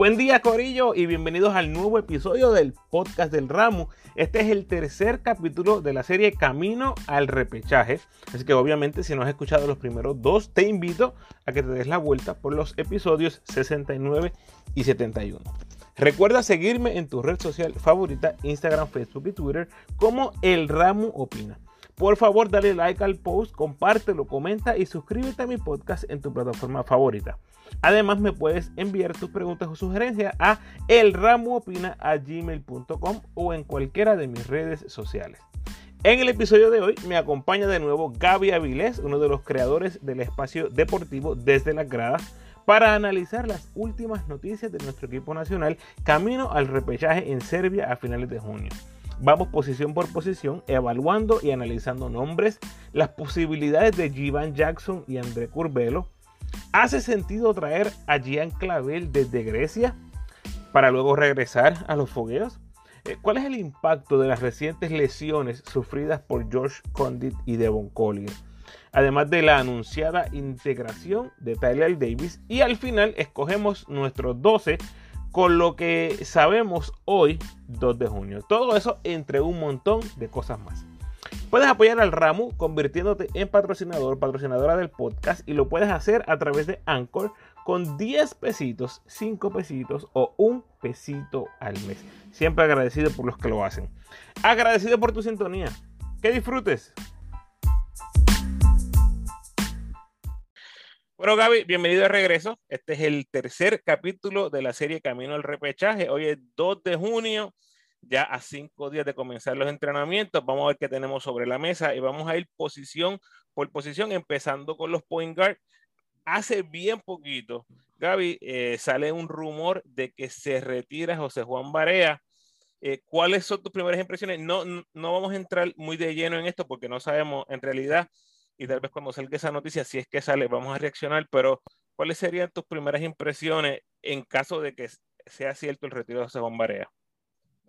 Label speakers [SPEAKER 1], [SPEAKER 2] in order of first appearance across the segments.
[SPEAKER 1] Buen día Corillo y bienvenidos al nuevo episodio del podcast del ramo. Este es el tercer capítulo de la serie Camino al repechaje. Así que obviamente si no has escuchado los primeros dos, te invito a que te des la vuelta por los episodios 69 y 71. Recuerda seguirme en tu red social favorita, Instagram, Facebook y Twitter como El Ramo Opina. Por favor, dale like al post, compártelo, comenta y suscríbete a mi podcast en tu plataforma favorita. Además, me puedes enviar tus preguntas o sugerencias a elramoopina.gmail.com o en cualquiera de mis redes sociales. En el episodio de hoy me acompaña de nuevo Gaby Avilés, uno de los creadores del espacio deportivo Desde las Gradas, para analizar las últimas noticias de nuestro equipo nacional camino al repechaje en Serbia a finales de junio. Vamos posición por posición, evaluando y analizando nombres, las posibilidades de Jivan Jackson y André Curvelo. ¿Hace sentido traer a Gian Clavel desde Grecia para luego regresar a los fogueos? Eh, ¿Cuál es el impacto de las recientes lesiones sufridas por George Condit y Devon Collier? Además de la anunciada integración de Tyler Davis y al final escogemos nuestros 12 con lo que sabemos hoy, 2 de junio. Todo eso entre un montón de cosas más. Puedes apoyar al ramo convirtiéndote en patrocinador, patrocinadora del podcast y lo puedes hacer a través de Anchor con 10 pesitos, 5 pesitos o un pesito al mes. Siempre agradecido por los que lo hacen. Agradecido por tu sintonía. Que disfrutes. Bueno, Gaby, bienvenido de regreso. Este es el tercer capítulo de la serie Camino al Repechaje. Hoy es 2 de junio, ya a cinco días de comenzar los entrenamientos. Vamos a ver qué tenemos sobre la mesa y vamos a ir posición por posición, empezando con los point guard. Hace bien poquito, Gaby, eh, sale un rumor de que se retira José Juan Barea. Eh, ¿Cuáles son tus primeras impresiones? No, no vamos a entrar muy de lleno en esto porque no sabemos en realidad y tal vez cuando salga esa noticia, si es que sale, vamos a reaccionar, pero ¿cuáles serían tus primeras impresiones en caso de que sea cierto el retiro de José Juan Barea?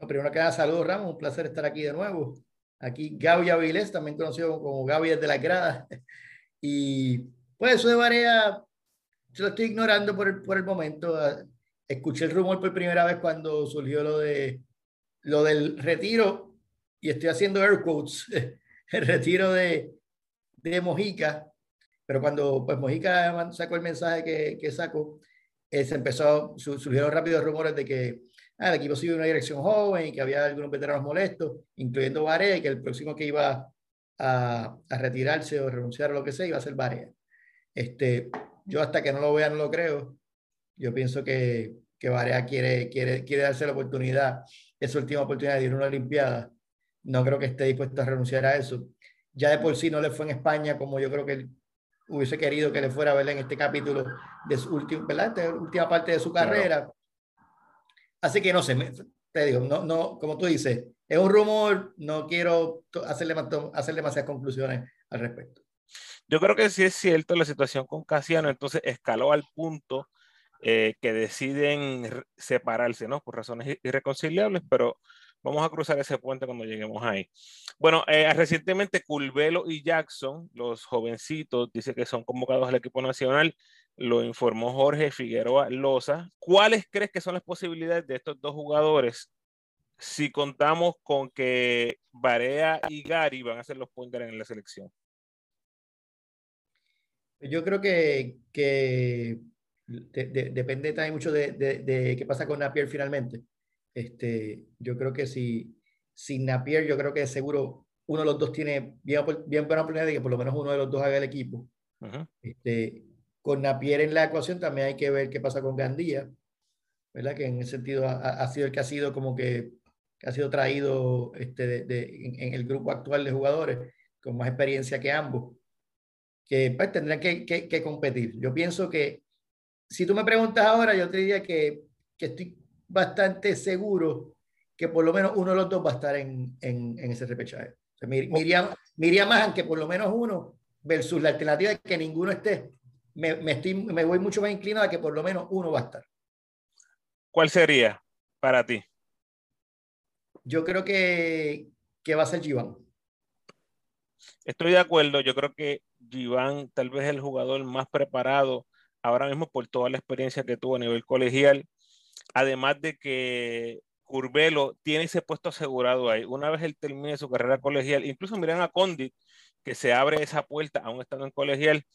[SPEAKER 2] primero que nada, saludos Ramos, un placer estar aquí de nuevo. Aquí Gaby Avilés, también conocido como Gaby desde las gradas. Y pues eso de Barea, yo lo estoy ignorando por el, por el momento. Escuché el rumor por primera vez cuando surgió lo, de, lo del retiro y estoy haciendo air quotes, el retiro de, de Mojica, pero cuando pues Mojica sacó el mensaje que, que sacó, eh, se empezó, surgieron rápidos rumores de que ah, el equipo sigue una dirección joven y que había algunos veteranos molestos, incluyendo Barea, y que el próximo que iba a, retirarse o renunciar a lo que sea iba a ser Barea. Este, yo hasta que no lo vea no lo creo. Yo pienso que, que Barea quiere, quiere, quiere darse la oportunidad, es su última oportunidad de ir a una Olimpiada. No creo que esté dispuesto a renunciar a eso ya de por sí no le fue en España como yo creo que él hubiese querido que le fuera a ver en este capítulo de su última, última parte de su carrera. Así que no sé, te digo, no, no, como tú dices, es un rumor, no quiero hacerle, hacer demasiadas conclusiones al respecto.
[SPEAKER 1] Yo creo que sí es cierto la situación con Casiano, entonces escaló al punto eh, que deciden separarse, ¿no? Por razones irreconciliables, pero Vamos a cruzar ese puente cuando lleguemos ahí. Bueno, eh, recientemente Culvelo y Jackson, los jovencitos, dice que son convocados al equipo nacional. Lo informó Jorge Figueroa Loza. ¿Cuáles crees que son las posibilidades de estos dos jugadores si contamos con que Barea y Gary van a ser los punteros en la selección?
[SPEAKER 2] Yo creo que, que depende también mucho de, de, qué pasa con Napier finalmente. Este, yo creo que si, sin Napier, yo creo que seguro uno de los dos tiene bien, bien buena oportunidad de que por lo menos uno de los dos haga el equipo. este, con Napier en la ecuación también hay que ver qué pasa con Gandía, ¿verdad? Que en ese sentido ha, sido el que ha sido como que, ha sido traído este, de, en, el grupo actual de jugadores con más experiencia que ambos, que pues, tendrán que, que, que, competir. Yo pienso que si tú me preguntas ahora, yo te diría que, que estoy bastante seguro que por lo menos uno de los dos va a estar en, en, en ese repechaje. O iría, más a que por lo menos uno versus la alternativa de que ninguno esté. Me, me, estoy, me voy mucho más inclinado a que por lo menos uno va a estar.
[SPEAKER 1] ¿Cuál sería para ti?
[SPEAKER 2] Yo creo que, que va a ser Giván.
[SPEAKER 1] Estoy de acuerdo. Yo creo que Giván tal vez es el jugador más preparado ahora mismo por toda la experiencia que tuvo a nivel colegial Además de que Curvelo tiene ese puesto asegurado ahí. Una vez él termine su carrera colegial, incluso miren a Condit, que se abre esa puerta aún estando en colegial.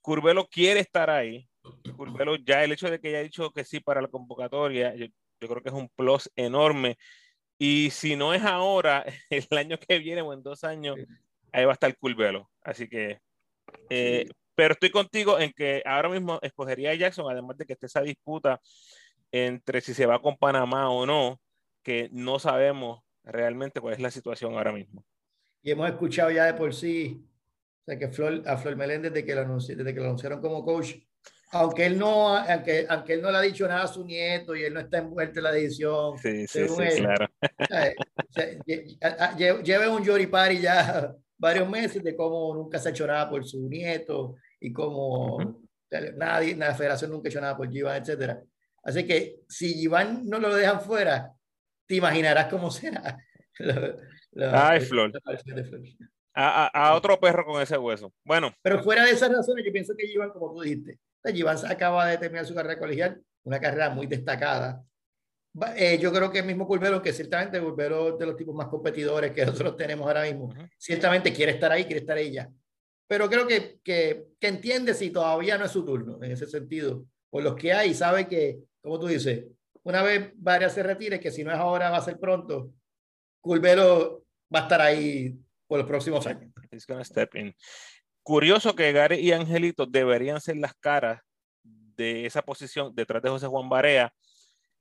[SPEAKER 1] Curvelo quiere estar ahí. Curvelo ya el hecho de que haya dicho que sí para la convocatoria, yo, creo que es un plus enorme. Y si no es ahora, el año que viene o en dos años, ahí va a estar Curvelo. Así que, eh, pero estoy contigo en que ahora mismo escogería a Jackson, además de que esté esa disputa entre si se va con Panamá o no, que no sabemos realmente cuál es la situación ahora mismo.
[SPEAKER 2] Y hemos escuchado ya de por sí, o sea, que Flor, a Flor Meléndez desde que, lo desde que lo anunciaron como coach, aunque él no, aunque, aunque él no le ha dicho nada a su nieto y él no está envuelto en la decisión.
[SPEAKER 1] Sí, sí, sí, claro.
[SPEAKER 2] Lleve un Jory Party ya varios meses de cómo nunca se ha hecho nada por su nieto y cómo nadie, la federación nunca hecho nada por Giván, etcétera. Así que si Iván no lo dejan fuera, te imaginarás cómo será.
[SPEAKER 1] Ay, Flor. A, a, otro perro con ese hueso. Bueno.
[SPEAKER 2] Pero fuera de esas razones, yo pienso que Iván, como tú dijiste, Iván acaba de terminar su carrera colegial, una carrera muy destacada. Eh, yo creo que el mismo Curvelo, que ciertamente Curvelo de los tipos más competidores que nosotros tenemos ahora mismo, ciertamente quiere estar ahí, quiere estar ya. Pero creo que, que, que entiende si todavía no es su turno, en ese sentido, por los que hay, sabe que como tú dices, una vez Varias se retire, que si no es ahora, va a ser pronto, Culvero va a estar ahí por los próximos años.
[SPEAKER 1] step in. Curioso que Gary y Angelito deberían ser las caras de esa posición detrás de José Juan Barea.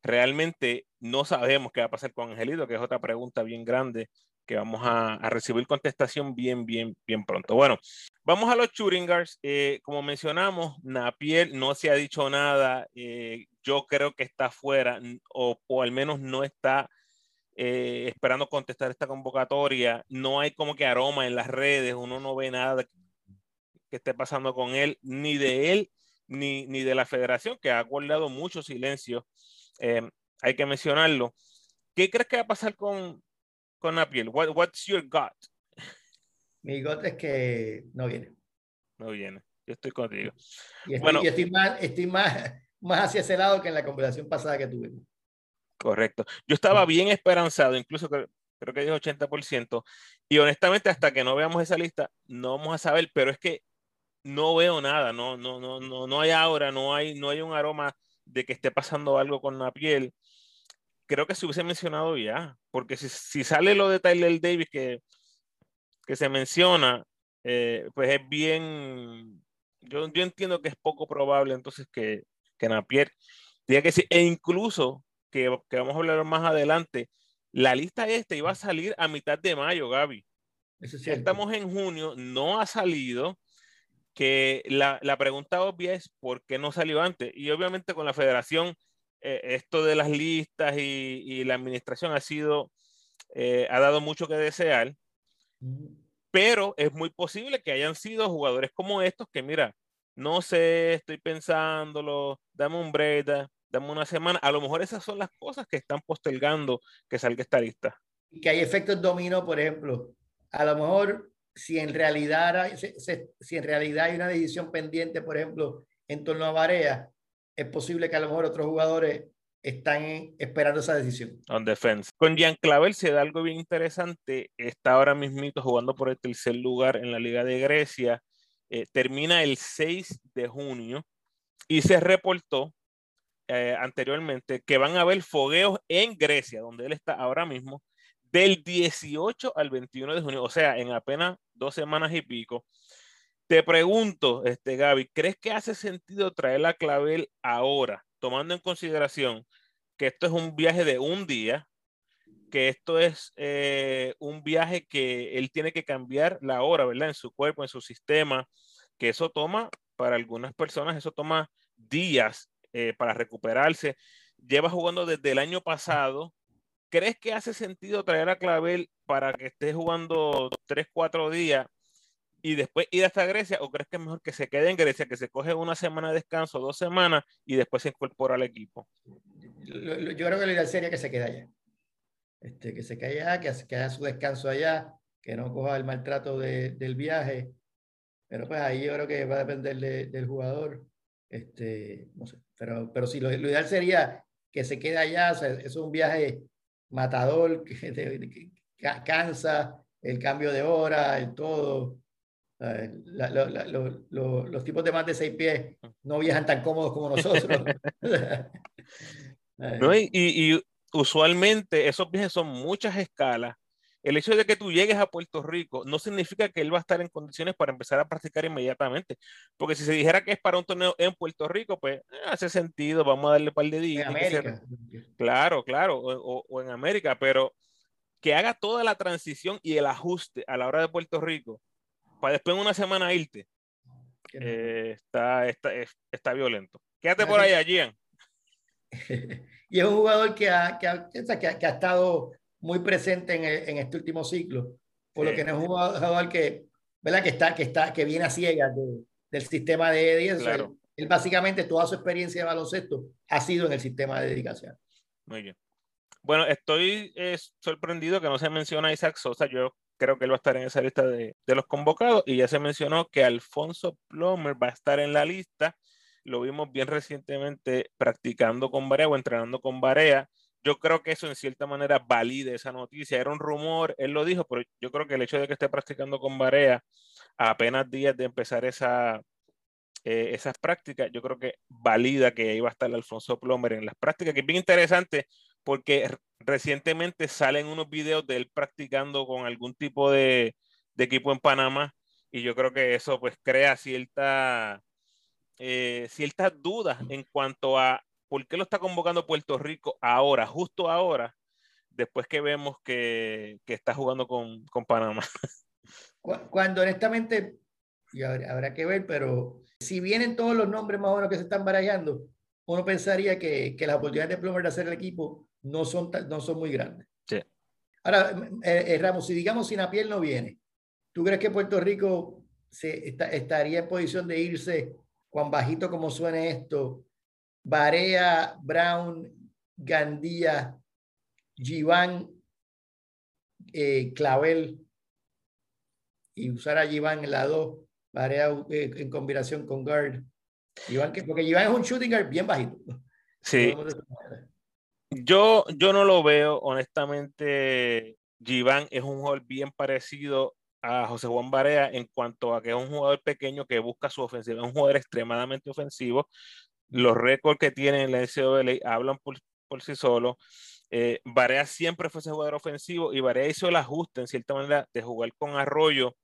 [SPEAKER 1] Realmente no sabemos qué va a pasar con Angelito, que es otra pregunta bien grande que vamos a, recibir contestación bien, bien, bien pronto. Bueno, vamos a los Churingars. Eh, como mencionamos, Napier no se ha dicho nada. Eh, yo creo que está fuera o, al menos no está eh, esperando contestar esta convocatoria. No hay como que aroma en las redes, uno no ve nada que esté pasando con él, ni de él, ni, ni de la federación, que ha guardado mucho silencio. hay que mencionarlo. ¿Qué crees que va a pasar con, con Napier? What, what's your gut?
[SPEAKER 2] Mi gut es que no viene.
[SPEAKER 1] No viene. Yo estoy contigo.
[SPEAKER 2] Y estoy, bueno, estoy, más, estoy más, más hacia ese lado que en la conversación pasada que tuvimos.
[SPEAKER 1] Correcto. Yo estaba bien esperanzado, incluso creo, creo que dijo 80%, y honestamente hasta que no veamos esa lista, no vamos a saber, pero es que no veo nada, no, no, no, no, no hay aura, no hay, no hay un aroma de que esté pasando algo con la piel creo que se hubiese mencionado ya, porque si, si sale lo de Tyler Davis que, que se menciona, eh, pues es bien, yo, yo entiendo que es poco probable entonces que, que Napier diga que sí, e incluso que, que, vamos a hablar más adelante, la lista esta iba a salir a mitad de mayo, Gaby. Estamos en junio, no ha salido, que la, la pregunta obvia es por qué no salió antes. Y obviamente con la federación eh, esto de las listas y, la administración ha sido, eh, ha dado mucho que desear, pero es muy posible que hayan sido jugadores como estos que, mira, no sé, estoy pensándolo, dame un break, dame una semana. A lo mejor esas son las cosas que están postergando que salga esta lista.
[SPEAKER 2] Y que hay efectos dominó, por ejemplo. A lo mejor, si en realidad, si en realidad hay una decisión pendiente, por ejemplo, en torno a Varea, es posible que a lo mejor otros jugadores están esperando esa decisión.
[SPEAKER 1] On defense. Con Jean Clavel se da algo bien interesante. Está ahora mismito jugando por el tercer lugar en la Liga de Grecia. Eh, termina el 6 de junio y se reportó eh, anteriormente que van a haber fogueos en Grecia, donde él está ahora mismo, del 18 al 21 de junio, o sea, en apenas dos semanas y pico. Te pregunto, este, Gaby, ¿crees que hace sentido traer la clavel ahora, tomando en consideración que esto es un viaje de un día, que esto es eh, un viaje que él tiene que cambiar la hora, ¿verdad? En su cuerpo, en su sistema, que eso toma, para algunas personas, eso toma días eh, para recuperarse. Lleva jugando desde el año pasado. ¿Crees que hace sentido traer a Clavel para que esté jugando tres, cuatro días y después ir hasta Grecia o crees que es mejor que se quede en Grecia, que se coge una semana de descanso, dos semanas y después se incorpora al equipo?
[SPEAKER 2] Yo creo que la idea sería que se quede allá. Este, que se quede allá, que, haga su descanso allá, que no coja el maltrato del viaje. Pero pues ahí yo creo que va a depender del jugador. Este, no sé. pero, pero sí, lo, ideal sería que se quede allá, eso es un viaje matador, que, cansa, el cambio de hora, el todo. Los tipos de más de seis pies no viajan tan cómodos como nosotros.
[SPEAKER 1] no, y, y, usualmente esos viajes son muchas escalas el hecho de que tú llegues a Puerto Rico no significa que él va a estar en condiciones para empezar a practicar inmediatamente. Porque si se dijera que es para un torneo en Puerto Rico, pues eh, hace sentido, vamos a darle un par de días.
[SPEAKER 2] En América.
[SPEAKER 1] Claro, claro, o, en América, pero que haga toda la transición y el ajuste a la hora de Puerto Rico, para después en una semana irte, eh, está, está, está, violento. Quédate por ahí, Gian.
[SPEAKER 2] y es un jugador que ha, que ha, que ha estado muy presente en, este último ciclo, por lo que no es un jugador que, ¿verdad? que, está, que, está, que viene a ciegas del sistema de Eddie. Él, básicamente toda su experiencia de baloncesto ha sido en el sistema de dedicación.
[SPEAKER 1] Muy bien. Bueno, estoy eh, sorprendido que no se menciona a Isaac Sosa. Yo creo que él va a estar en esa lista de, de, los convocados y ya se mencionó que Alfonso Plomer va a estar en la lista. Lo vimos bien recientemente practicando con Barea o entrenando con Barea yo creo que eso en cierta manera valide esa noticia. Era un rumor, él lo dijo, pero yo creo que el hecho de que esté practicando con Barea a apenas días de empezar esa, eh, esas prácticas, yo creo que valida que iba a estar Alfonso Plomer en las prácticas, que es bien interesante porque recientemente salen unos videos de él practicando con algún tipo de, de equipo en Panamá y yo creo que eso pues crea cierta, eh, ciertas dudas en cuanto a ¿por qué lo está convocando Puerto Rico ahora, justo ahora, después que vemos que, que está jugando con, con, Panamá?
[SPEAKER 2] Cuando honestamente, y habrá, que ver, pero si vienen todos los nombres más o menos que se están barajando, uno pensaría que, que las oportunidades de Plomer de hacer el equipo no son, no son muy grandes.
[SPEAKER 1] Sí.
[SPEAKER 2] Ahora, eh, eh, Ramos, si digamos Sinapiel no viene, ¿tú crees que Puerto Rico se, estaría en posición de irse, cuán bajito como suene esto, Barea, Brown, Gandía, Giván, eh, Clavel y usar a Giván en la 2, Barea eh, en combinación con guard. que, porque Giván es un shooting guard bien bajito.
[SPEAKER 1] Sí. Yo, yo no lo veo, honestamente. Giván es un jugador bien parecido a José Juan Barea en cuanto a que es un jugador pequeño que busca su ofensiva, es un jugador extremadamente ofensivo, los récords que tiene en la NCAA hablan por, sí solos. Eh, Barea siempre fue ese jugador ofensivo y Barea hizo el ajuste en cierta manera de jugar con Arroyo,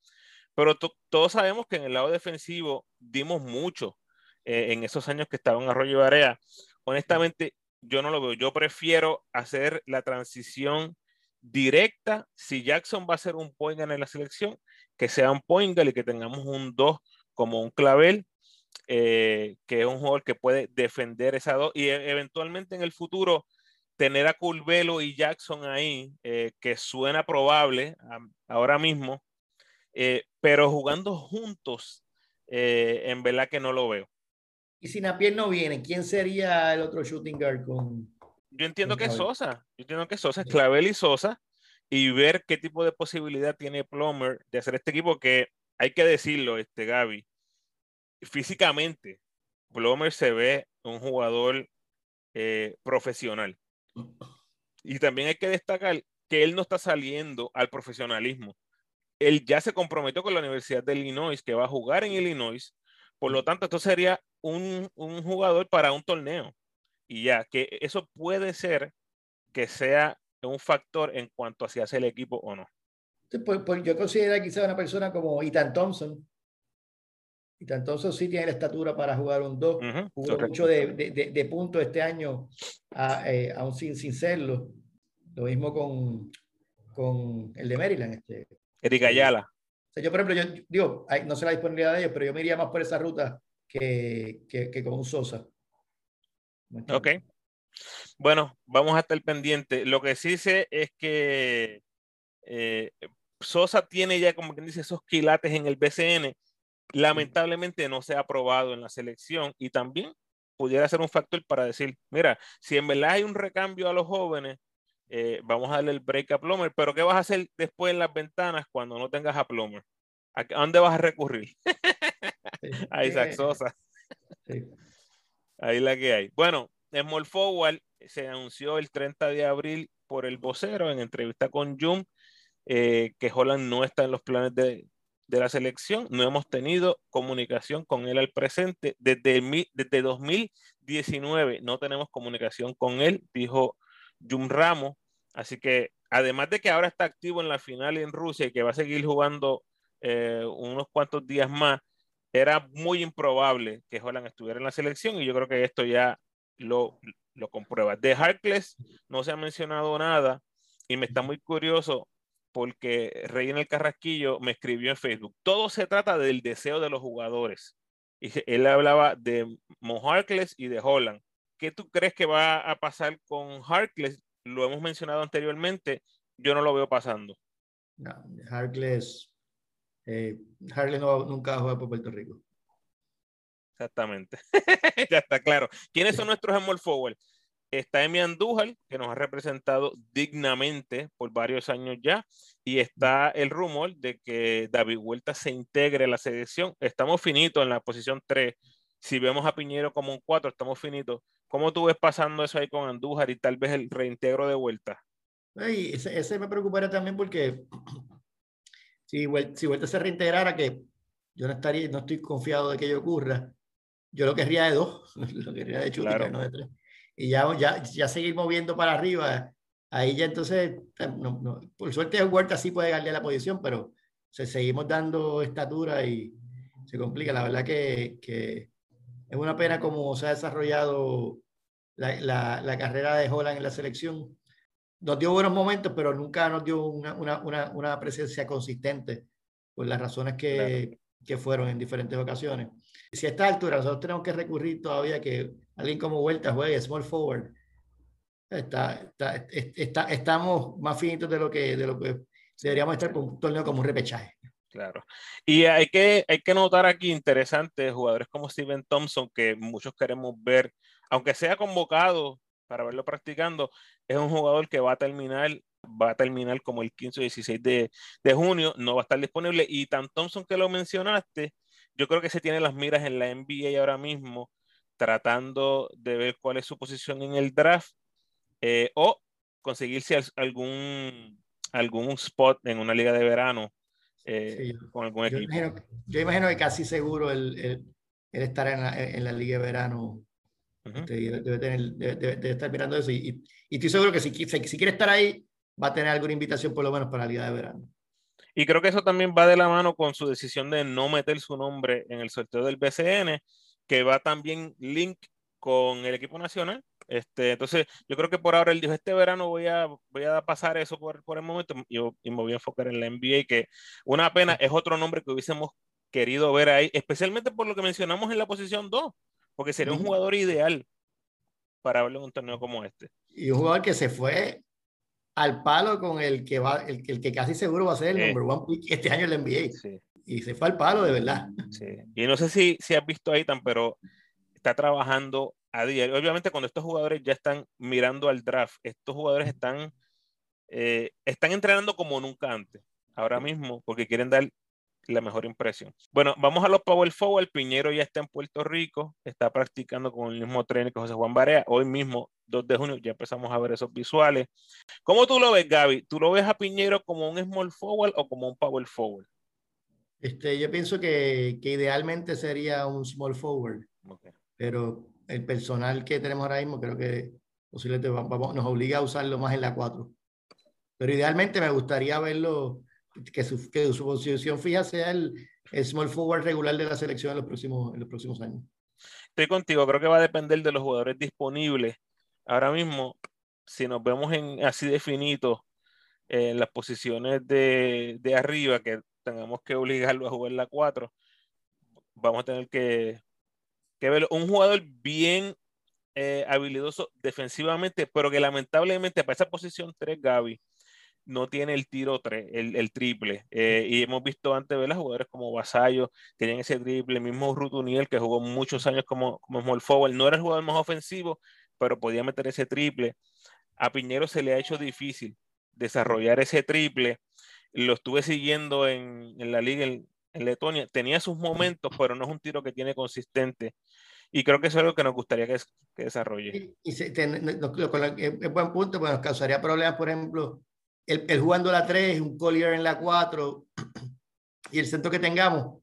[SPEAKER 1] pero todos sabemos que en el lado defensivo dimos mucho eh, en esos años que estaban Arroyo y Barea. Honestamente, yo no lo veo. Yo prefiero hacer la transición directa. Si Jackson va a ser un point en la selección, que sea un point y que tengamos un 2 como un clavel eh, que es un jugador que puede defender esa dos y e, eventualmente en el futuro tener a Curvelo y Jackson ahí, eh, que suena probable ahora mismo, eh, pero jugando juntos, en verdad que no lo veo.
[SPEAKER 2] Y si Napier no viene, ¿quién sería el otro shooting guard con?
[SPEAKER 1] Yo entiendo que es Sosa, yo entiendo que Sosa, es Clavel y Sosa, y ver qué tipo de posibilidad tiene Plummer de hacer este equipo que hay que decirlo, este Gaby, físicamente, Plomer se ve un jugador eh, profesional. Y también hay que destacar que él no está saliendo al profesionalismo. Él ya se comprometió con la Universidad de Illinois, que va a jugar en Illinois. Por lo tanto, esto sería un, un jugador para un torneo. Y ya, que eso puede ser que sea un factor en cuanto a si hace el equipo o no.
[SPEAKER 2] Pues, pues yo considero quizá una persona como Ethan Thompson, y entonces sí tiene la estatura para jugar un 2. Jugó mucho de, de, de, puntos este año, a, eh, aún sin, sin serlo. Lo mismo con, con el de Maryland. Este.
[SPEAKER 1] Eric Ayala.
[SPEAKER 2] O sea, yo, por ejemplo, yo digo, no sé la disponibilidad de ellos, pero yo me iría más por esa ruta que, que, que con Sosa.
[SPEAKER 1] Ok. Bueno, vamos a estar pendiente. Lo que sí sé es que eh, Sosa tiene ya, como quien dice, esos quilates en el BCN lamentablemente no se ha aprobado en la selección y también pudiera ser un factor para decir, mira, si en verdad hay un recambio a los jóvenes, eh, vamos a darle el break a Plomer, pero ¿qué vas a hacer después en las ventanas cuando no tengas a Plomer? ¿A dónde vas a recurrir? a Isaac Sosa. Ahí la que hay. Bueno, Small Forward se anunció el 30 de abril por el vocero en entrevista con Jung eh, que Holland no está en los planes de, de, la selección. No hemos tenido comunicación con él al presente. Desde, desde 2019 no tenemos comunicación con él, dijo Jung Ramos. Así que además de que ahora está activo en la final en Rusia y que va a seguir jugando eh, unos cuantos días más, era muy improbable que Holland estuviera en la selección y yo creo que esto ya lo, lo comprueba. De Harkless no se ha mencionado nada y me está muy curioso porque Rey en el Carrasquillo me escribió en Facebook. Todo se trata del deseo de los jugadores. Y él hablaba de Mo Harkless y de Holland. ¿Qué tú crees que va a pasar con Harkless? Lo hemos mencionado anteriormente. Yo no lo veo pasando.
[SPEAKER 2] No, Harkless, eh, Harkless no, nunca va a jugar por Puerto Rico.
[SPEAKER 1] Exactamente. ya está claro. ¿Quiénes son nuestros small forward? Está Emi Andújar, que nos ha representado dignamente por varios años ya, y está el rumor de que David Huerta se integre a la selección. Estamos finitos en la posición 3. Si vemos a Piñero como un 4, estamos finitos. ¿Cómo tú ves pasando eso ahí con Andújar y tal vez el reintegro de Vuelta?
[SPEAKER 2] ese, ese, me preocuparía también porque si, si Vuelta se reintegrara, que yo no, estaría, no estoy confiado de que ello ocurra, yo lo querría de dos, lo querría de chutica, no de tres. Y ya, ya, ya seguir moviendo para arriba, ahí ya entonces, no, no, por suerte Huerta sí puede darle la posición, pero se, seguimos dando estatura y se complica. La verdad que, que es una pena cómo se ha desarrollado la, la, la, carrera de Holland en la selección. Nos dio buenos momentos, pero nunca nos dio una, una, una, una presencia consistente por las razones que, que fueron en diferentes ocasiones. Si a esta altura nosotros tenemos que recurrir todavía a que alguien como Vuelta juegue small forward, está, está, estamos más finitos de lo que, de lo que deberíamos estar con un torneo como un repechaje.
[SPEAKER 1] Claro. Y hay que, hay que notar aquí interesante jugadores como Steven Thompson, que muchos queremos ver, aunque sea convocado para verlo practicando, es un jugador que va a terminar va a terminar como el 15 o 16 de, de, junio, no va a estar disponible. Y tan Thompson que lo mencionaste, yo creo que se tiene las miras en la NBA ahora mismo, tratando de ver cuál es su posición en el draft eh, o conseguirse algún, algún spot en una liga de verano eh, con algún
[SPEAKER 2] yo
[SPEAKER 1] equipo.
[SPEAKER 2] Imagino, yo imagino que casi seguro el, el, el estar en la, en la, liga de verano. Uh -huh. debe, debe, tener, debe, debe, estar mirando eso. Y, y, y, estoy seguro que si, si, si quiere estar ahí, va a tener alguna invitación por lo menos para la liga de verano.
[SPEAKER 1] Y creo que eso también va de la mano con su decisión de no meter su nombre en el sorteo del BCN, que va también link con el equipo nacional. Este, entonces, yo creo que por ahora él dijo, este verano voy a, voy a pasar eso por, por el momento y, y, me voy a enfocar en la NBA, que una pena es otro nombre que hubiésemos querido ver ahí, especialmente por lo que mencionamos en la posición 2, porque sería un jugador ideal para verlo en un torneo como este.
[SPEAKER 2] Y un jugador que se fue al palo con el que va, el, el que casi seguro va a ser el sí. number one pick este año en la NBA. Sí. Y se fue al palo de verdad.
[SPEAKER 1] Sí. Y no sé si, si has visto ahí tan, pero está trabajando a diario. Obviamente cuando estos jugadores ya están mirando al draft, estos jugadores están, eh, están entrenando como nunca antes, ahora mismo, porque quieren dar la mejor impresión. Bueno, vamos a los Power Forward. Piñero ya está en Puerto Rico, está practicando con el mismo tren que José Juan Barea. Hoy mismo, 2 de junio, ya empezamos a ver esos visuales. ¿Cómo tú lo ves, Gaby? ¿Tú lo ves a Piñero como un small forward o como un power forward?
[SPEAKER 2] Este, yo pienso que, que idealmente sería un small forward, okay. pero el personal que tenemos ahora mismo creo que posiblemente vamos, nos obliga a usarlo más en la 4. Pero idealmente me gustaría verlo que su, que su posición fija sea el, el, small forward regular de la selección en los, próximos, en los próximos años.
[SPEAKER 1] Estoy contigo, creo que va a depender de los jugadores disponibles. Ahora mismo, si nos vemos en así definidos en las posiciones de, de, arriba, que tengamos que obligarlo a jugar la 4, vamos a tener que, que ver un jugador bien eh, habilidoso defensivamente, pero que lamentablemente para esa posición 3, Gaby, no tiene el tiro 3, el, el triple. Eh, y hemos visto antes, ¿verdad? Jugadores como Vasallo tenían ese triple, el mismo Rutuniel, que jugó muchos años como, como small forward, no era el jugador más ofensivo, pero podía meter ese triple. A Piñero se le ha hecho difícil desarrollar ese triple. Lo estuve siguiendo en, en la liga en, en, Letonia. Tenía sus momentos, pero no es un tiro que tiene consistente. Y creo que eso es lo que nos gustaría que, que desarrolle.
[SPEAKER 2] Y, es buen punto, pues nos causaría problemas, por ejemplo, el, el jugando la 3, un Collier en la 4 y el centro que tengamos. O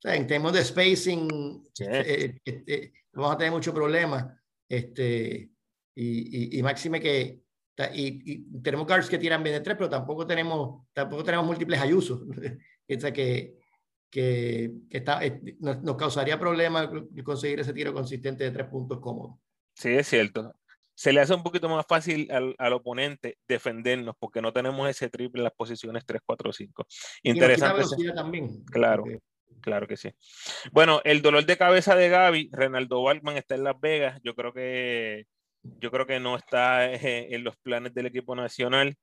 [SPEAKER 2] sea, en términos de spacing, eh, este, vamos a tener muchos problemas. Este, y, y, y máxime que y, tenemos guards que tiran bien de tres, pero tampoco tenemos, tampoco tenemos múltiples ayusos. o sea que, que, que está, eh, nos, nos, causaría problemas conseguir ese tiro consistente de tres puntos cómodo.
[SPEAKER 1] Sí, es cierto. Se le hace un poquito más fácil al, al oponente defendernos porque no tenemos ese triple en las posiciones 3, 4, 5. Interesante.
[SPEAKER 2] Y también.
[SPEAKER 1] Claro. Claro que sí. Bueno, el dolor de cabeza de Gaby, Renaldo Balkman está en Las Vegas. Yo creo que yo creo que no está eh, en los planes del equipo nacional.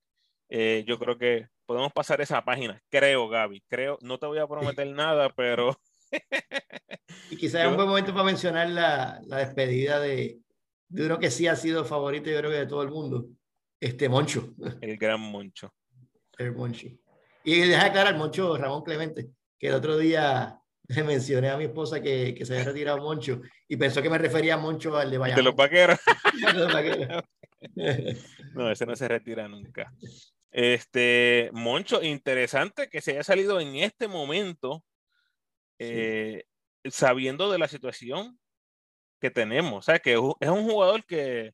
[SPEAKER 1] Eh, yo creo que podemos pasar esa página. Creo, Gaby. Creo, no te voy a prometer nada, pero.
[SPEAKER 2] y quizás es un buen momento para mencionar la, la despedida de, de, uno que sí ha sido favorito, yo creo que de todo el mundo. Este Moncho.
[SPEAKER 1] El gran Moncho.
[SPEAKER 2] El Moncho. Y deja claro al Moncho Ramón Clemente, que el otro día le mencioné a mi esposa que, que, se había retirado Moncho y pensó que me refería a Moncho al de Bayamón.
[SPEAKER 1] De los vaqueros. no, ese no se retira nunca. Este, Moncho, interesante que se haya salido en este momento, eh, sabiendo de la situación que tenemos. O sea, que es un jugador que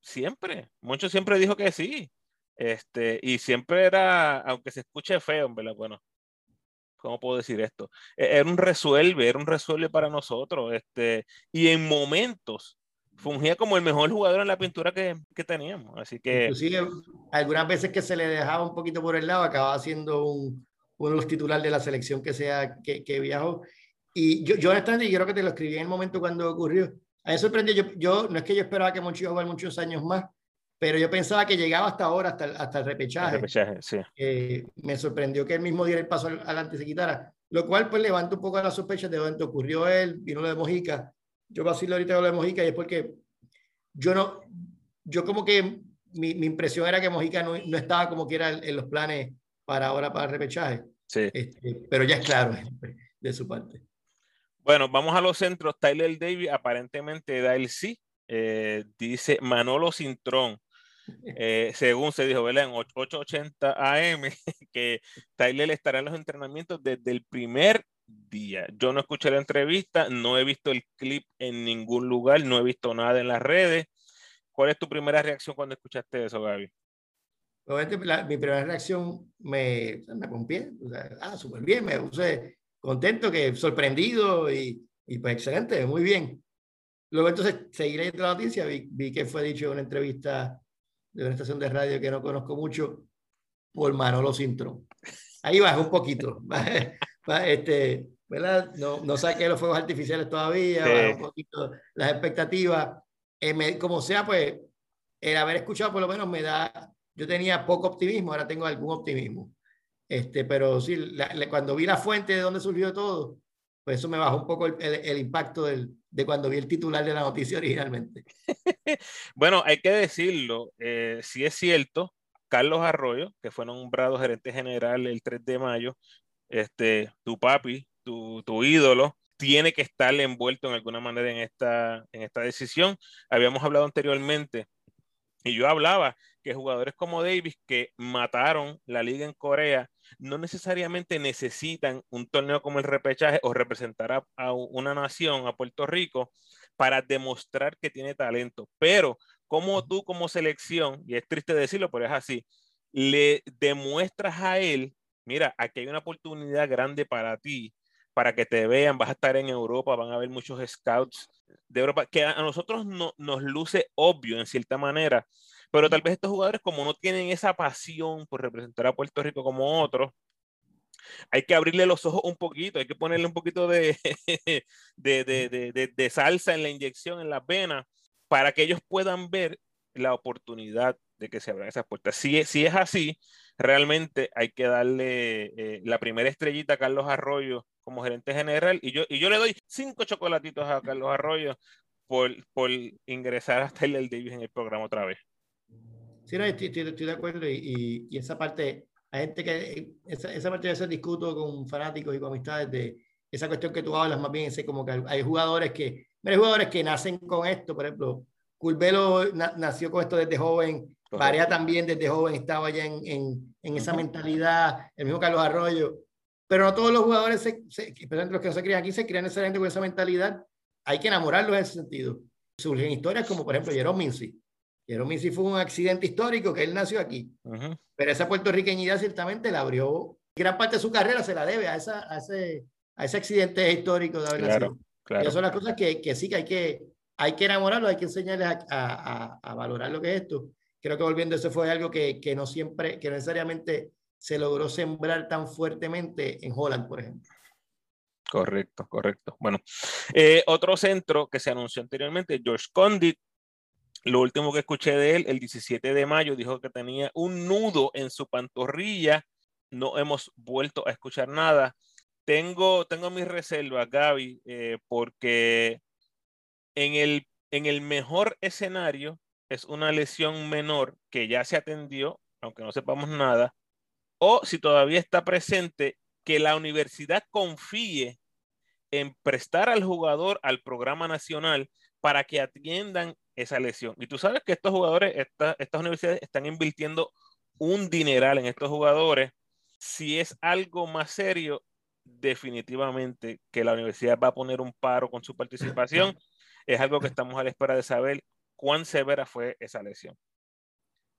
[SPEAKER 1] siempre, Moncho siempre dijo que sí. Este, y siempre era, aunque se escuche feo, ¿verdad? Bueno, ¿cómo puedo decir esto? E-, era un resuelve, era un resuelve para nosotros. Este, y en momentos fungía como el mejor jugador en la pintura que, que teníamos. Así que.
[SPEAKER 2] Inclusive, algunas veces que se le dejaba un poquito por el lado, acababa siendo un, uno de los titulares de la selección que sea que, que viajó. Y yo, yo honestamente, yo creo que te lo escribí en el momento cuando ocurrió. A mí sorprendió, yo, yo no es que yo esperaba que Moncho iba a jugar muchos años más, pero yo pensaba que llegaba hasta ahora, hasta, hasta el repechaje.
[SPEAKER 1] El repechaje sí.
[SPEAKER 2] eh, me sorprendió que él mismo diera el paso adelante y se quitara, lo cual pues levanta un poco las sospechas de dónde ocurrió él, vino lo de Mojica. Yo vacilo ahorita lo de Mojica y es porque yo no, yo como que mi, mi impresión era que Mojica no, no estaba como que era en los planes para ahora para el repechaje.
[SPEAKER 1] Sí.
[SPEAKER 2] Este, pero ya es claro de su parte.
[SPEAKER 1] Bueno, vamos a los centros. Tyler Davis aparentemente da el sí. Eh, dice Manolo Cintrón eh, según se dijo, ¿verdad? En 880 AM, que Tyler estará en los entrenamientos desde el primer día. Yo no escuché la entrevista, no he visto el clip en ningún lugar, no he visto nada en las redes. ¿Cuál es tu primera reacción cuando escuchaste eso, Gaby?
[SPEAKER 2] La, mi primera reacción me, me pompié, o sea, ah, súper bien, me puse contento, que sorprendido y, y pues excelente, muy bien. Luego entonces seguí leyendo la noticia, vi, vi que fue dicho en una entrevista de una estación de radio que no conozco mucho, por Manolo Cintrón. Ahí baja un poquito. este, ¿verdad? No, no saqué los fuegos artificiales todavía, sí. un poquito las expectativas. Eh, me, como sea, pues, el haber escuchado por lo menos me da, yo tenía poco optimismo, ahora tengo algún optimismo. Este, pero sí, cuando vi la fuente de dónde surgió todo, pues eso me bajó un poco el, el, el impacto del, de cuando vi el titular de la noticia originalmente.
[SPEAKER 1] bueno, hay que decirlo, eh, si es cierto, Carlos Arroyo, que fue nombrado gerente general el 3 de mayo, este, tu papi, tu, tu ídolo, tiene que estar envuelto en alguna manera en esta, en esta decisión. Habíamos hablado anteriormente y yo hablaba que jugadores como Davis que mataron la liga en Corea no necesariamente necesitan un torneo como el repechaje o representar a, a, una nación, a Puerto Rico, para demostrar que tiene talento. Pero como tú como selección, y es triste decirlo, pero es así, le demuestras a él, mira, aquí hay una oportunidad grande para ti, para que te vean, vas a estar en Europa, van a haber muchos scouts de Europa, que a nosotros no, nos luce obvio en cierta manera, pero tal vez estos jugadores, como no tienen esa pasión por representar a Puerto Rico como otros, hay que abrirle los ojos un poquito, hay que ponerle un poquito de, de, de, de, salsa en la inyección, en las venas, para que ellos puedan ver la oportunidad de que se abran esas puertas. Si, si es así, realmente hay que darle eh, la primera estrellita a Carlos Arroyo como gerente general. Y yo, y yo le doy cinco chocolatitos a Carlos Arroyo por, por ingresar hasta el Davis en el programa otra vez.
[SPEAKER 2] Sí, no, estoy, estoy, estoy de acuerdo. Y, y, esa parte, hay gente que, esa, esa parte de ese discuto con fanáticos y con amistades de esa cuestión que tú hablas, más bien ese como que hay jugadores que, hay jugadores que nacen con esto, por ejemplo, Culvelo nació con esto desde joven, Varea también desde joven estaba ya en, en, en esa mentalidad, el mismo Carlos Arroyo, pero no todos los jugadores, se, se, los que no se crían aquí, se crían necesariamente con esa mentalidad, hay que enamorarlos en ese sentido. Surgen historias como, por ejemplo, Jerome Mincy. Jerome Mincy fue un accidente histórico que él nació aquí, pero esa puertorriqueñidad ciertamente la abrió, gran parte de su carrera se la debe a, esa, a, ese, a ese accidente histórico de haber nacido. Claro. Y esas son las cosas que, que sí que hay que hay que enamorarlos, hay que enseñarles a, a, a, valorar lo que es esto. Creo que volviendo, eso fue algo que, que, no siempre, que necesariamente se logró sembrar tan fuertemente en Holland, por ejemplo.
[SPEAKER 1] Correcto, correcto. Bueno, eh, otro centro que se anunció anteriormente, George Condit, lo último que escuché de él, el 17 de mayo, dijo que tenía un nudo en su pantorrilla. No hemos vuelto a escuchar nada. Tengo, tengo mis reservas, Gaby, eh, porque en el, en el mejor escenario es una lesión menor que ya se atendió, aunque no sepamos nada, o si todavía está presente, que la universidad confíe en prestar al jugador al programa nacional para que atiendan esa lesión. Y tú sabes que estos jugadores, estas universidades están invirtiendo un dineral en estos jugadores. Si es algo más serio, definitivamente que la universidad va a poner un paro con su participación es algo que estamos a la espera de saber cuán severa fue esa lesión.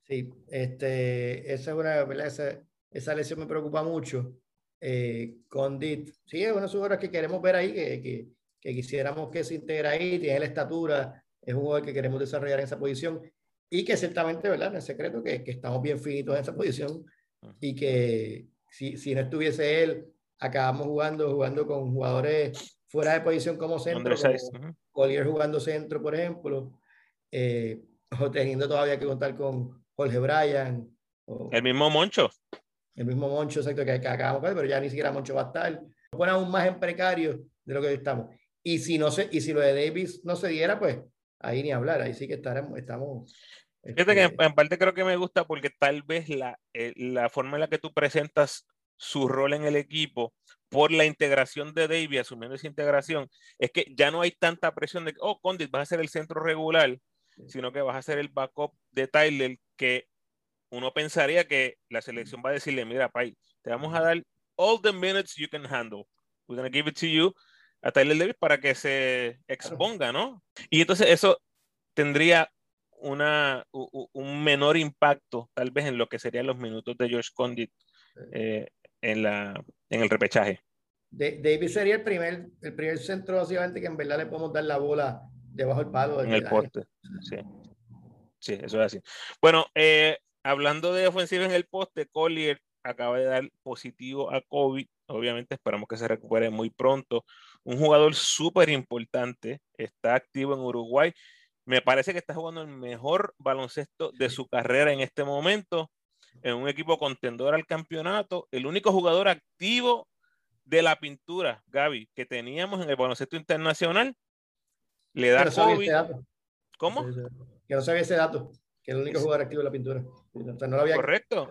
[SPEAKER 2] Sí, este, esa, es una, esa, esa lesión me preocupa mucho. Eh, Condit, sí, es una de que queremos ver ahí, que, que, que, quisiéramos que se integre ahí, tiene la estatura, es un jugador que queremos desarrollar en esa posición y que ciertamente, ¿verdad? No es secreto que, que estamos bien finitos en esa posición y que si, si no estuviese él, acabamos jugando, jugando con jugadores fuera de posición como centro, como Collier jugando centro, por ejemplo, eh, o teniendo todavía que contar con Jorge Bryan.
[SPEAKER 1] el mismo Moncho.
[SPEAKER 2] El mismo Moncho, exacto, que, acabamos de pero ya ni siquiera Moncho va a estar. Nos pone aún más en precario de lo que estamos. Y si, no se, y si lo de Davis no se diera, pues ahí ni hablar, ahí sí que estaremos, estamos...
[SPEAKER 1] Fíjate que este en, parte creo que me gusta porque tal vez la, eh, la forma en la que tú presentas su rol en el equipo por la integración de David, asumiendo esa integración, es que ya no hay tanta presión de que, oh, Condit, vas a ser el centro regular, sino que vas a ser el backup de Tyler, que uno pensaría que la selección va a decirle, mira, Pai, te vamos a dar all the minutes you can handle. We're going to give it to you a Tyler Davis para que se exponga, ¿no? Y entonces eso tendría una, un menor impacto, tal vez, en lo que serían los minutos de George Condit eh, en, la, en el repechaje.
[SPEAKER 2] David sería el primer, el primer centro, básicamente, que en verdad le podemos dar la bola debajo del palo.
[SPEAKER 1] En el poste, sí. Sí, eso es así. Bueno, eh, hablando de ofensiva en el poste, Collier acaba de dar positivo a COVID. Obviamente esperamos que se recupere muy pronto. Un jugador súper importante, está activo en Uruguay. Me parece que está jugando el mejor baloncesto de su carrera en este momento en un equipo contendor al campeonato, el único jugador activo de la pintura, Gaby, que teníamos en el baloncesto internacional, le da COVID. ¿Cómo?
[SPEAKER 2] Que no sabía ese dato, que el único jugador activo de la pintura.
[SPEAKER 1] Correcto.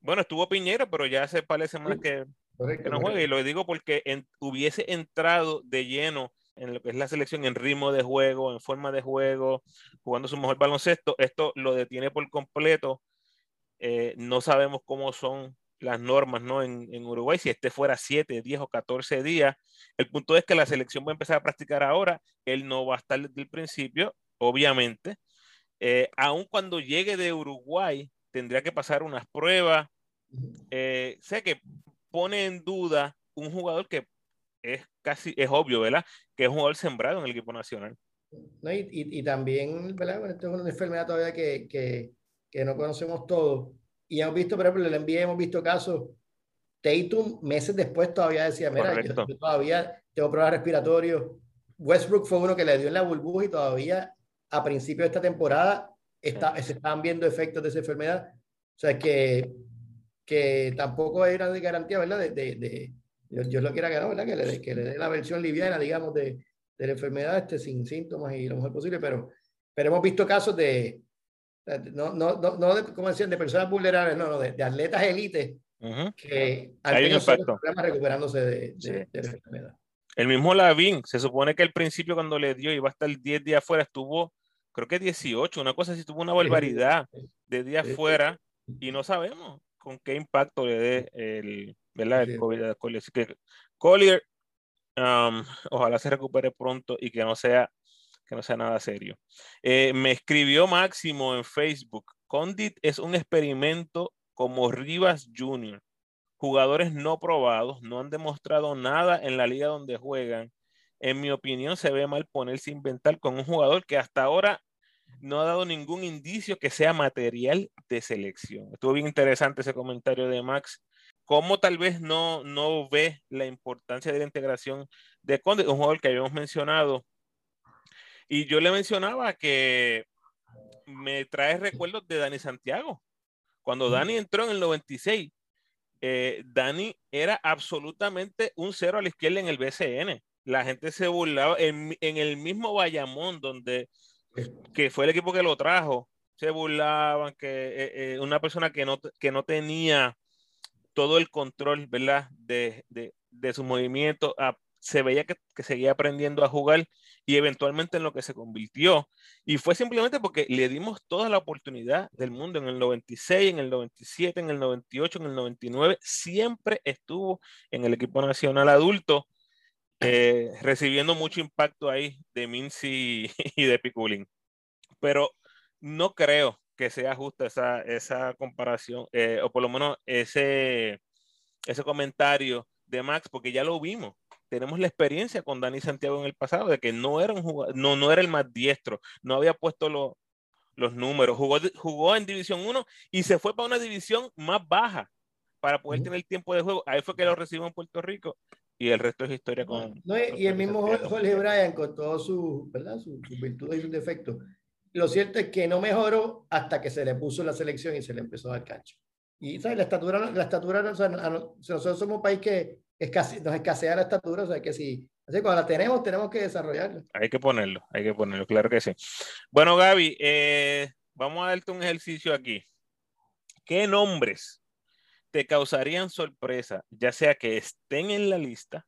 [SPEAKER 1] Bueno, estuvo Piñero, pero ya hace par de semanas que, no juega. Y lo digo porque hubiese entrado de lleno en lo que es la selección en ritmo de juego, en forma de juego, jugando su mejor baloncesto. Esto lo detiene por completo eh, no sabemos cómo son las normas ¿no? En, en, Uruguay, si este fuera 7, 10 o 14 días. El punto es que la selección va a empezar a practicar ahora, él no va a estar desde el principio, obviamente. Eh, aun cuando llegue de Uruguay, tendría que pasar unas pruebas. Eh, sé que pone en duda un jugador que es casi, es obvio, ¿verdad? Que es un jugador sembrado en el equipo nacional.
[SPEAKER 2] No, y, y, también, ¿verdad? Bueno, esto es una enfermedad todavía que, que que no conocemos todos. Y hemos visto, por ejemplo, en el NBA hemos visto casos, Tatum meses después todavía decía, mira, yo, todavía tengo problemas respiratorios. Westbrook fue uno que le dio en la burbuja y todavía a principio de esta temporada está, se estaban viendo efectos de esa enfermedad. O sea, que, que tampoco hay una garantía, ¿verdad? De, de, de Dios, lo quiera que no, ¿verdad? Que le, que le dé la versión liviana, digamos, de, de la enfermedad este, sin síntomas y lo mejor posible, pero, pero hemos visto casos de, no, no, no, no de, como decían, de personas vulnerables, no, no, de, atletas élites que ha tenido problemas recuperándose de, de, la enfermedad.
[SPEAKER 1] El mismo Lavín, se supone que al principio cuando le dio iba a estar 10 días fuera, estuvo, creo que 18, una cosa así, tuvo una barbaridad de días fuera y no sabemos con qué impacto le dé el, ¿verdad? el COVID. Así que Collier, um, ojalá se recupere pronto y que no sea, que no sea nada serio. Eh, me escribió Máximo en Facebook, Condit es un experimento como Rivas Jr jugadores no probados, no han demostrado nada en la liga donde juegan. En mi opinión, se ve mal ponerse a inventar con un jugador que hasta ahora no ha dado ningún indicio que sea material de selección. Estuvo bien interesante ese comentario de Max. ¿Cómo tal vez no, no ve la importancia de la integración de Conde, un jugador que habíamos mencionado? Y yo le mencionaba que me trae recuerdos de Dani Santiago. Cuando Dani entró en el 96, eh, Dani era absolutamente un cero a la izquierda en el BCN. La gente se burlaba en, el mismo Bayamón, donde que fue el equipo que lo trajo, se burlaban que eh, eh, una persona que no, que no tenía todo el control, ¿verdad? De, de, de su movimiento, a, se veía que, seguía aprendiendo a jugar y eventualmente en lo que se convirtió. Y fue simplemente porque le dimos toda la oportunidad del mundo en el 96, en el 97, en el 98, en el 99. Siempre estuvo en el equipo nacional adulto, eh, recibiendo mucho impacto ahí de Mincy y de Piculín. Pero no creo que sea justa esa, esa comparación, eh, o por lo menos ese, ese comentario de Max, porque ya lo vimos tenemos la experiencia con Dani Santiago en el pasado de que no era un jugador, no, no era el más diestro, no había puesto los números, jugó, jugó en División 1 y se fue para una división más baja para poder tener el tiempo de juego. Ahí fue que lo recibió en Puerto Rico y el resto es historia con...
[SPEAKER 2] y, el mismo Jorge Bryan con todas sus su, virtudes y sus defectos. Lo cierto es que no mejoró hasta que se le puso la selección y se le empezó a dar cancho. Y ¿sabes? la estatura, la estatura nosotros somos un país que nos escasea la estatura, o sea que si, así cuando la tenemos, tenemos que desarrollarla.
[SPEAKER 1] Hay que ponerlo, hay que ponerlo, claro que sí. Bueno, Gaby, eh, vamos a darte un ejercicio aquí. ¿Qué nombres te causarían sorpresa, ya sea que estén en la lista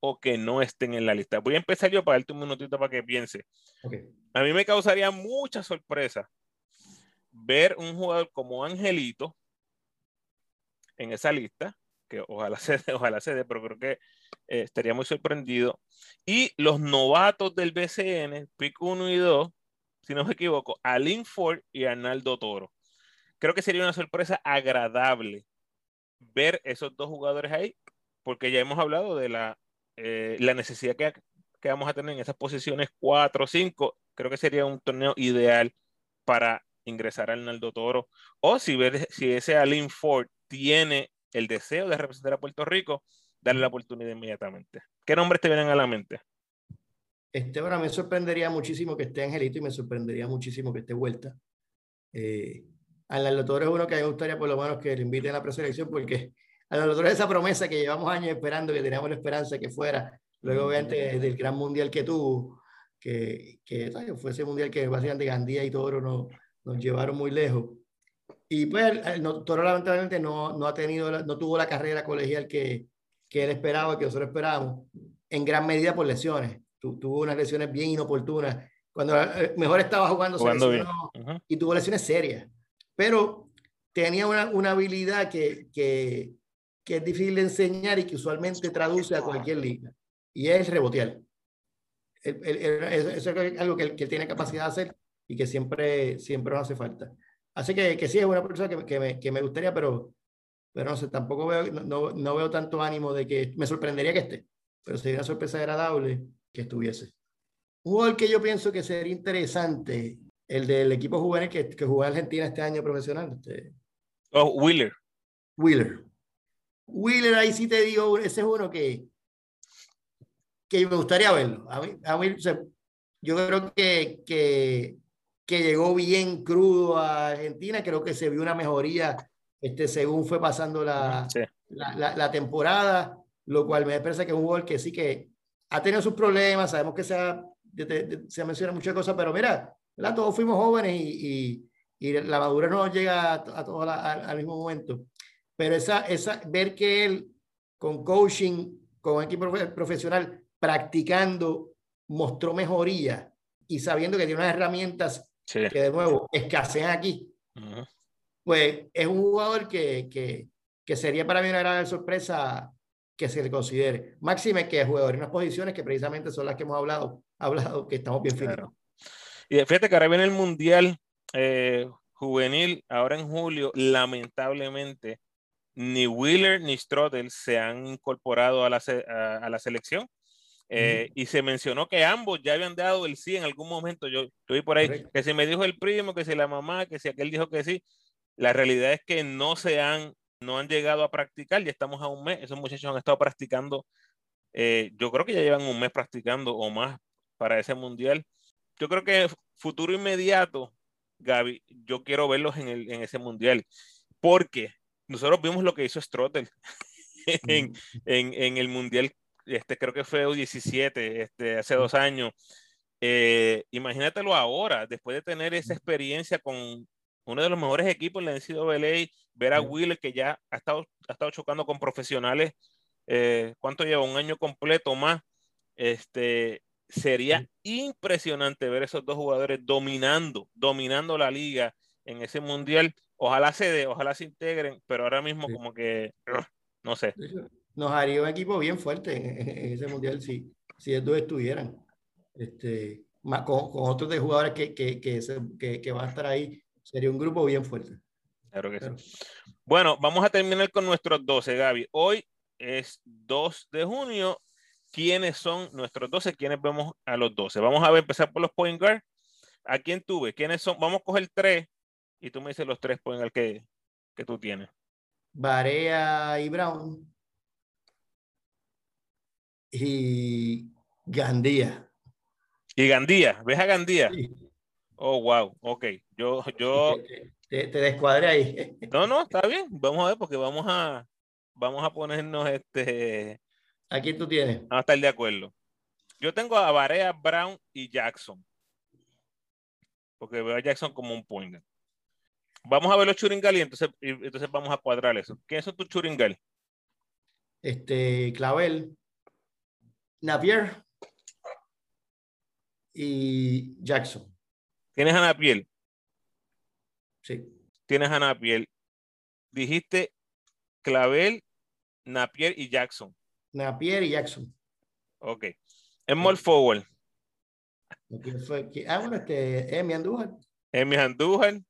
[SPEAKER 1] o que no estén en la lista? Voy a empezar yo para darte un minutito para que piense. A mí me causaría mucha sorpresa ver un jugador como Angelito en esa lista ojalá se, ojalá se dé, pero creo que eh, estaría muy sorprendido. Y los novatos del BCN, pick 1 y 2, si no me equivoco, Alin Ford y Arnaldo Toro. Creo que sería una sorpresa agradable ver esos dos jugadores ahí, porque ya hemos hablado de la, eh, la necesidad que, que vamos a tener en esas posiciones 4 o 5. Creo que sería un torneo ideal para ingresar a Arnaldo Toro. O si, ver, si ese Alin Ford tiene el deseo de representar a Puerto Rico, darle la oportunidad inmediatamente. ¿Qué nombres te vienen a la mente?
[SPEAKER 2] Este, bueno, me sorprendería muchísimo que esté Angelito y me sorprendería muchísimo que esté Vuelta. Eh, al doctor es uno que me gustaría por lo menos que le inviten a la preselección porque al doctor esa promesa que llevamos años esperando, que teníamos la esperanza que fuera, luego obviamente del gran mundial que tuvo, que, que fue ese mundial que básicamente Gandía y Toro nos, nos llevaron muy lejos. Y pues el, Toro lamentablemente no, no, ha tenido, no tuvo la carrera colegial que, que él esperaba, que nosotros esperábamos, en gran medida por lesiones. tuvo unas lesiones bien inoportunas. Cuando eh, mejor estaba jugando, y tuvo lesiones serias. Pero tenía una, una habilidad que, que, que, es difícil de enseñar y que usualmente traduce a cualquier liga. Y es rebotear. Eso es algo que él, que tiene capacidad de hacer y que siempre, siempre nos hace falta. Así que, que sí, es una persona que, que, me, que me gustaría, pero, pero no sé, tampoco veo, no, no, veo tanto ánimo de que me sorprendería que esté, pero sería una sorpresa agradable que estuviese. Un jugador que yo pienso que sería interesante, el del equipo juvenil que, que jugó en Argentina este año profesional. Este,
[SPEAKER 1] oh, Wheeler.
[SPEAKER 2] Wheeler. Wheeler, ahí sí te digo, ese es uno que, que me gustaría verlo. A mí, a mí yo creo que, que que llegó bien crudo a Argentina. Creo que se vio una mejoría este, según fue pasando la, la, la, temporada, lo cual me parece que es un gol que sí que ha tenido sus problemas. Sabemos que se, ha, se menciona muchas cosas, pero mira, todos fuimos jóvenes y, y, y la madurez no llega a, a todos al mismo momento. pero esa, esa, ver que él con coaching, con equipo profesional, practicando, mostró mejoría y sabiendo que tiene unas herramientas que de nuevo escasean aquí, pues es un jugador que, que, que, sería para mí una gran sorpresa que se le considere. Máxime que es jugador en unas posiciones que precisamente son las que hemos hablado, hablado que estamos bien claro.
[SPEAKER 1] Y fíjate que ahora viene el Mundial eh, Juvenil, ahora en julio, lamentablemente, ni Wheeler ni Strotter se han incorporado a la, a, la selección. Eh, y se mencionó que ambos ya habían dado el sí en algún momento. Yo estoy por ahí, que si me dijo el primo, que si la mamá, que si aquel dijo que sí. La realidad es que no se han, no han llegado a practicar, ya estamos a un mes, esos muchachos han estado practicando, eh, yo creo que ya llevan un mes practicando o más para ese mundial. Yo creo que futuro inmediato, Gaby, yo quiero verlos en, el, en ese mundial, porque nosotros vimos lo que hizo Strotter en, en, en, el mundial, este, creo que fue U17, este, hace dos años. Eh, imagínatelo ahora, después de tener esa experiencia con uno de los mejores equipos en la NCAA, ver a Wheeler que ya ha estado, ha estado chocando con profesionales, eh, ¿cuánto lleva? Un año completo más. Este, sería impresionante ver esos dos jugadores dominando, dominando la liga en ese mundial. Ojalá se dé, ojalá se integren, pero ahora mismo como que, no sé.
[SPEAKER 2] Nos haría un equipo bien fuerte en, ese mundial si, si ellos estuvieran. Este, con, con otros de jugadores que, que, que, que van a estar ahí Sería un grupo bien fuerte.
[SPEAKER 1] Claro que sí. Bueno, vamos a terminar con nuestros 12, Gaby. Hoy es 2 de junio. ¿Quiénes son nuestros 12? ¿Quiénes vemos a los 12? Vamos a ver, empezar por los point guard. ¿A quién tuve? ¿Quiénes son? Vamos a coger tres y tú me dices los tres point guard que, que tú tienes.
[SPEAKER 2] Barea y Brown. Y Gandía.
[SPEAKER 1] ¿Y Gandía? ¿Ves a Gandía? Oh, wow, ok. Yo, yo.
[SPEAKER 2] Te, te, descuadré ahí.
[SPEAKER 1] No, no, está bien. Vamos a ver, porque vamos a, vamos a ponernos este.
[SPEAKER 2] Aquí tú tienes.
[SPEAKER 1] Vamos a estar de acuerdo. Yo tengo a Barea, Brown y Jackson. Porque veo a Jackson como un point. Vamos a ver los churingal y entonces, entonces vamos a cuadrar eso. ¿Qué es tu churingal?
[SPEAKER 2] Este, Clavel, Napier y Jackson.
[SPEAKER 1] ¿Tienes Ana Piel?
[SPEAKER 2] Sí.
[SPEAKER 1] Tienes a Napier. Dijiste Clavel, Napier y Jackson.
[SPEAKER 2] Napier y Jackson.
[SPEAKER 1] Ok. En Mall Forward.
[SPEAKER 2] Ah, bueno, este, Emi Andújar.
[SPEAKER 1] Emi Andújar.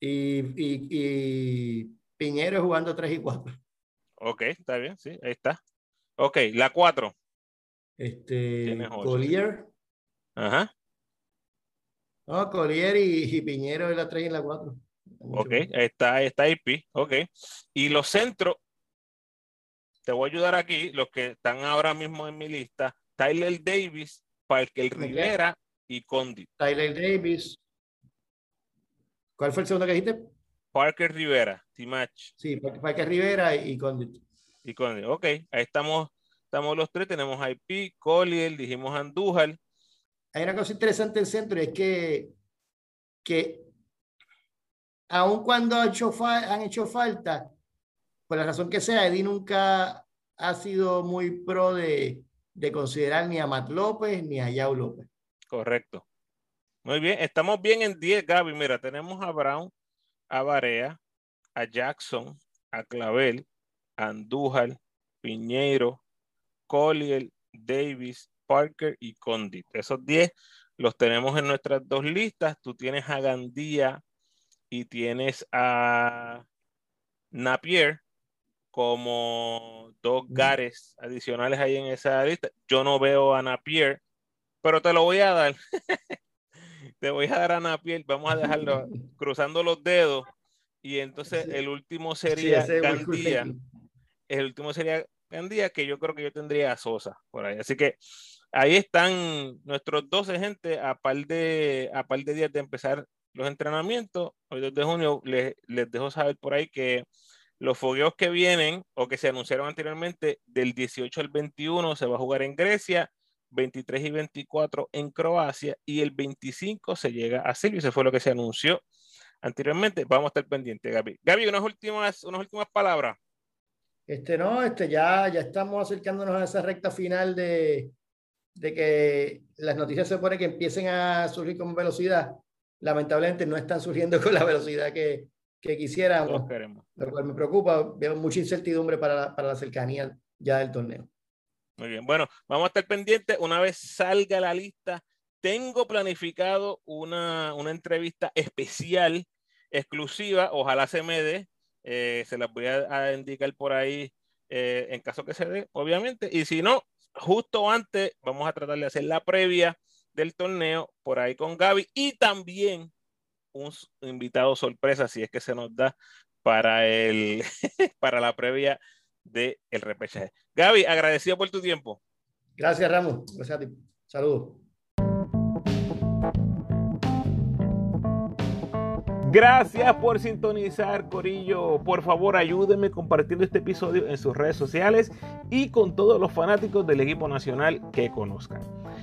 [SPEAKER 2] Y, y, y, Piñero jugando 3 y 4.
[SPEAKER 1] Ok, está bien, sí, ahí está. Ok, la 4.
[SPEAKER 2] Este, Collier.
[SPEAKER 1] Ajá.
[SPEAKER 2] No, Collier y, Piñero en la 3 y la 4.
[SPEAKER 1] Ok, está, está IP. Ok. Y los centros, te voy a ayudar aquí, los que están ahora mismo en mi lista, Tyler Davis, Parker Rivera y Condit.
[SPEAKER 2] Tyler Davis. ¿Cuál fue el segundo que dijiste?
[SPEAKER 1] Parker Rivera, T-Match.
[SPEAKER 2] Sí, Parker Rivera y Condit.
[SPEAKER 1] Y ok. Ahí estamos, estamos los tres, tenemos IP, Collier, dijimos Andújar,
[SPEAKER 2] hay una cosa interesante el centro es que, que aun cuando han hecho, han hecho falta, por la razón que sea, Eddie nunca ha sido muy pro de, de considerar ni a Matt López ni a Yao López.
[SPEAKER 1] Correcto. Muy bien, estamos bien en 10, Gaby. Mira, tenemos a Brown, a Barea, a Jackson, a Clavel, a Andújar, Piñeiro, Collier, Davis, Parker y Condit. Esos 10 los tenemos en nuestras dos listas. Tú tienes a Gandía y tienes a Napier como dos gares adicionales ahí en esa lista. Yo no veo a Napier, pero te lo voy a dar. te voy a dar a Napier. Vamos a dejarlo cruzando los dedos. Y entonces el último sería Gandía. El último sería Gandía, que yo creo que yo tendría a Sosa por ahí. Así que ahí están nuestros 12 gente a par de, a par de días de empezar los entrenamientos. Hoy 2 de junio les, les dejo saber por ahí que los fogueos que vienen o que se anunciaron anteriormente del 18 al 21 se va a jugar en Grecia, 23 y 24 en Croacia y el 25 se llega a Silvio. Ese fue lo que se anunció anteriormente, vamos a estar pendientes, Gaby. Gaby, unas últimas, unas últimas palabras.
[SPEAKER 2] Este, no, este, ya, ya estamos acercándonos a esa recta final de, de que las noticias se supone que empiecen a surgir con velocidad. Lamentablemente no están surgiendo con la velocidad que, que quisiéramos, lo cual me preocupa. Veo mucha incertidumbre para la, para la cercanía ya del torneo.
[SPEAKER 1] Muy bien, bueno, vamos a estar pendientes una vez salga la lista. Tengo planificado una, una entrevista especial, exclusiva, ojalá se me dé, eh, se las voy a, indicar por ahí eh, en caso que se dé, obviamente, y si no, justo antes vamos a tratar de hacer la previa del torneo por ahí con Gaby y también un invitado sorpresa si es que se nos da para el para la previa del el repechaje. Gaby, agradecido por tu tiempo.
[SPEAKER 2] Gracias, Ramos. Gracias a ti. Saludos.
[SPEAKER 1] Gracias por sintonizar, Corillo. Por favor, ayúdenme compartiendo este episodio en sus redes sociales y con todos los fanáticos del equipo nacional que conozcan.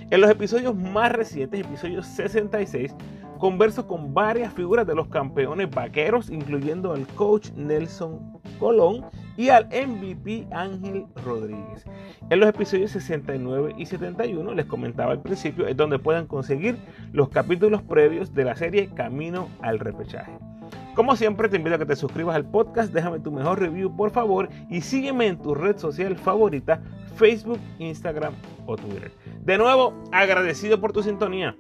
[SPEAKER 1] En los episodios más recientes, episodio 66, converso con varias figuras de los campeones vaqueros, incluyendo al coach Nelson Colón y al MVP Ángel Rodríguez. En los episodios 69 y 71, les comentaba al principio, es donde pueden conseguir los capítulos previos de la serie Camino al Repechaje. Como siempre, te invito a que te suscribas al podcast, déjame tu mejor review por favor y sígueme en tu red social favorita, Facebook, Instagram o Twitter. De nuevo, agradecido por tu sintonía.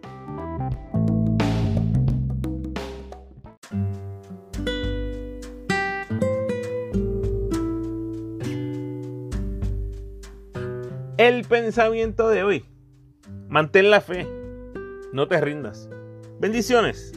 [SPEAKER 1] El pensamiento de hoy. Mantén la fe. No te rindas. Bendiciones.